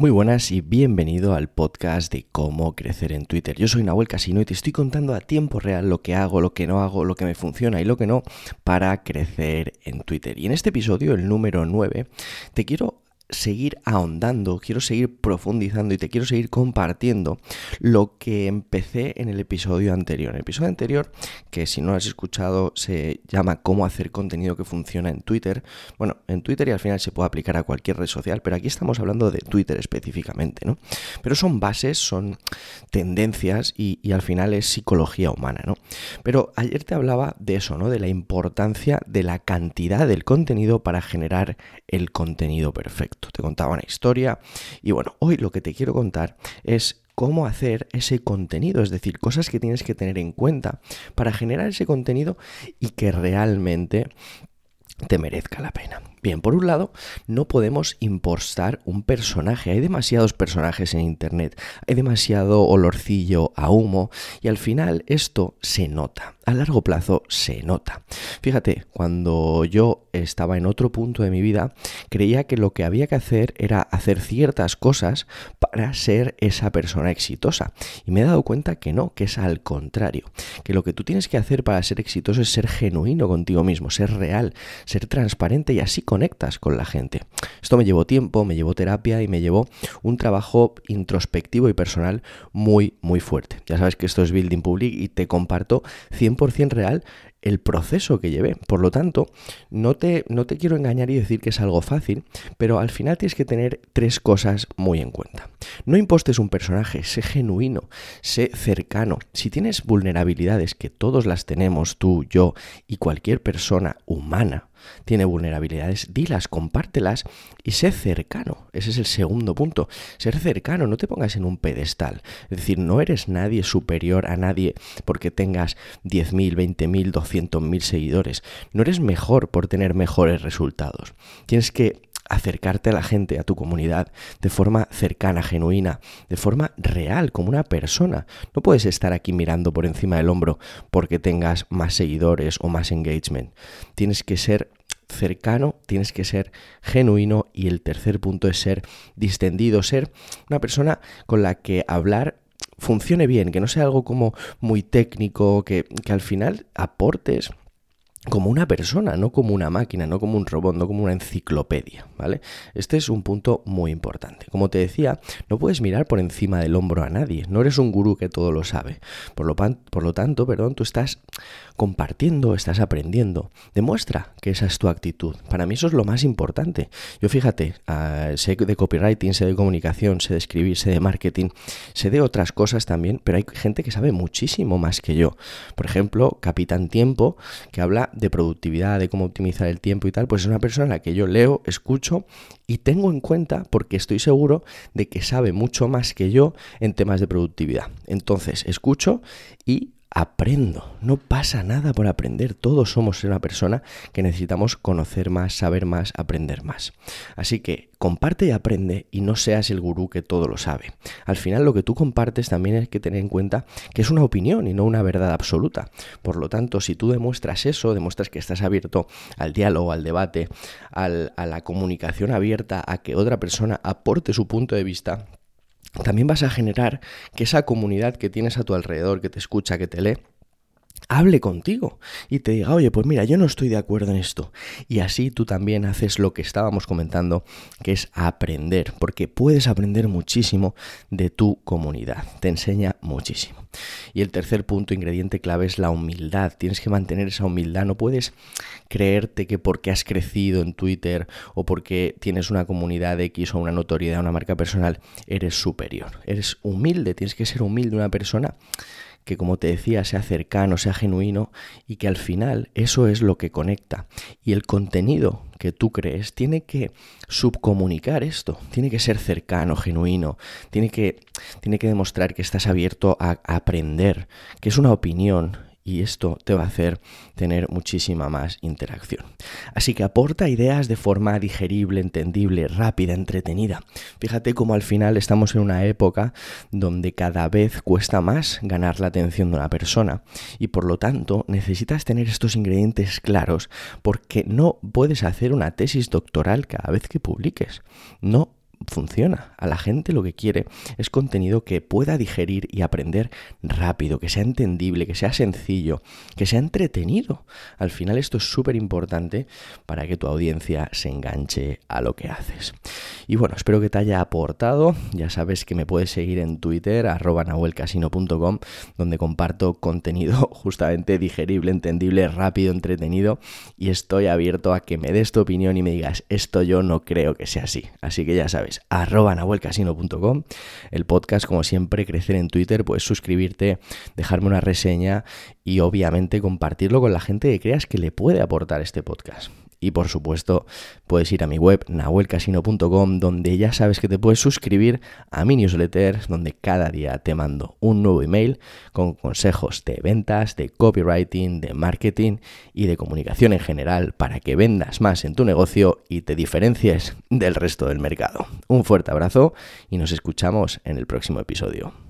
Muy buenas y bienvenido al podcast de cómo crecer en Twitter. Yo soy Nahuel Casino y te estoy contando a tiempo real lo que hago, lo que no hago, lo que me funciona y lo que no para crecer en Twitter. Y en este episodio, el número 9, te quiero seguir ahondando, quiero seguir profundizando y te quiero seguir compartiendo lo que empecé en el episodio anterior. En el episodio anterior, que si no has escuchado, se llama Cómo hacer contenido que funciona en Twitter. Bueno, en Twitter y al final se puede aplicar a cualquier red social, pero aquí estamos hablando de Twitter específicamente, ¿no? Pero son bases, son tendencias y, y al final es psicología humana, ¿no? Pero ayer te hablaba de eso, ¿no? De la importancia de la cantidad del contenido para generar el contenido perfecto te contaba una historia y bueno, hoy lo que te quiero contar es cómo hacer ese contenido, es decir, cosas que tienes que tener en cuenta para generar ese contenido y que realmente te merezca la pena. Bien, por un lado, no podemos impostar un personaje. Hay demasiados personajes en Internet, hay demasiado olorcillo a humo y al final esto se nota. A largo plazo se nota. Fíjate, cuando yo estaba en otro punto de mi vida, creía que lo que había que hacer era hacer ciertas cosas para ser esa persona exitosa. Y me he dado cuenta que no, que es al contrario. Que lo que tú tienes que hacer para ser exitoso es ser genuino contigo mismo, ser real, ser transparente y así conectas con la gente. Esto me llevó tiempo, me llevó terapia y me llevó un trabajo introspectivo y personal muy, muy fuerte. Ya sabes que esto es Building Public y te comparto 100% real el proceso que llevé. Por lo tanto, no te, no te quiero engañar y decir que es algo fácil, pero al final tienes que tener tres cosas muy en cuenta. No impostes un personaje, sé genuino, sé cercano. Si tienes vulnerabilidades, que todos las tenemos, tú, yo y cualquier persona humana, tiene vulnerabilidades, dilas, compártelas y sé cercano. Ese es el segundo punto. Ser cercano, no te pongas en un pedestal. Es decir, no eres nadie superior a nadie porque tengas 10.000, 20.000, 200.000 seguidores. No eres mejor por tener mejores resultados. Tienes que acercarte a la gente, a tu comunidad, de forma cercana, genuina, de forma real, como una persona. No puedes estar aquí mirando por encima del hombro porque tengas más seguidores o más engagement. Tienes que ser cercano, tienes que ser genuino y el tercer punto es ser distendido, ser una persona con la que hablar funcione bien, que no sea algo como muy técnico, que, que al final aportes como una persona, no como una máquina, no como un robot, no como una enciclopedia, ¿vale? Este es un punto muy importante. Como te decía, no puedes mirar por encima del hombro a nadie, no eres un gurú que todo lo sabe. Por lo, por lo tanto, perdón, tú estás compartiendo, estás aprendiendo. Demuestra que esa es tu actitud. Para mí eso es lo más importante. Yo fíjate, uh, sé de copywriting, sé de comunicación, sé de escribir, sé de marketing, sé de otras cosas también, pero hay gente que sabe muchísimo más que yo. Por ejemplo, Capitán Tiempo, que habla de productividad, de cómo optimizar el tiempo y tal, pues es una persona a la que yo leo, escucho y tengo en cuenta porque estoy seguro de que sabe mucho más que yo en temas de productividad. Entonces, escucho y aprendo. No pasa nada por aprender. Todos somos una persona que necesitamos conocer más, saber más, aprender más. Así que comparte y aprende y no seas el gurú que todo lo sabe. Al final lo que tú compartes también hay que tener en cuenta que es una opinión y no una verdad absoluta. Por lo tanto, si tú demuestras eso, demuestras que estás abierto al diálogo, al debate, a la comunicación abierta, a que otra persona aporte su punto de vista, también vas a generar que esa comunidad que tienes a tu alrededor, que te escucha, que te lee, hable contigo y te diga, oye, pues mira, yo no estoy de acuerdo en esto. Y así tú también haces lo que estábamos comentando, que es aprender, porque puedes aprender muchísimo de tu comunidad, te enseña muchísimo. Y el tercer punto, ingrediente clave, es la humildad. Tienes que mantener esa humildad, no puedes creerte que porque has crecido en Twitter o porque tienes una comunidad X o una notoriedad, una marca personal, eres superior. Eres humilde, tienes que ser humilde una persona que como te decía sea cercano, sea genuino y que al final eso es lo que conecta. Y el contenido que tú crees tiene que subcomunicar esto, tiene que ser cercano, genuino, tiene que, tiene que demostrar que estás abierto a, aprender, que es una opinión y esto te va a hacer tener muchísima más interacción. Así que aporta ideas de forma digerible, entendible, rápida, entretenida. Fíjate cómo al final estamos en una época donde cada vez cuesta más ganar la atención de una persona y por lo tanto necesitas tener estos ingredientes claros porque no puedes hacer una tesis doctoral cada vez que publiques. No funciona. A la gente lo que quiere es contenido que pueda digerir y aprender rápido, que sea entendible, que sea sencillo, que sea entretenido. Al final esto es súper importante para que tu audiencia se enganche a lo que haces. Y bueno, espero que te haya aportado. Ya sabes que me puedes seguir en Twitter, arroba donde comparto contenido justamente digerible, entendible, rápido, entretenido. Y estoy abierto a que me des tu opinión y me digas, esto yo no creo que sea así. Así que ya sabes, arroba nahuelcasino.com. El podcast, como siempre, crecer en Twitter, puedes suscribirte, dejarme una reseña y obviamente compartirlo con la gente que creas que le puede aportar este podcast. Y por supuesto, puedes ir a mi web nahuelcasino.com donde ya sabes que te puedes suscribir a mi newsletter donde cada día te mando un nuevo email con consejos de ventas, de copywriting, de marketing y de comunicación en general para que vendas más en tu negocio y te diferencies del resto del mercado. Un fuerte abrazo y nos escuchamos en el próximo episodio.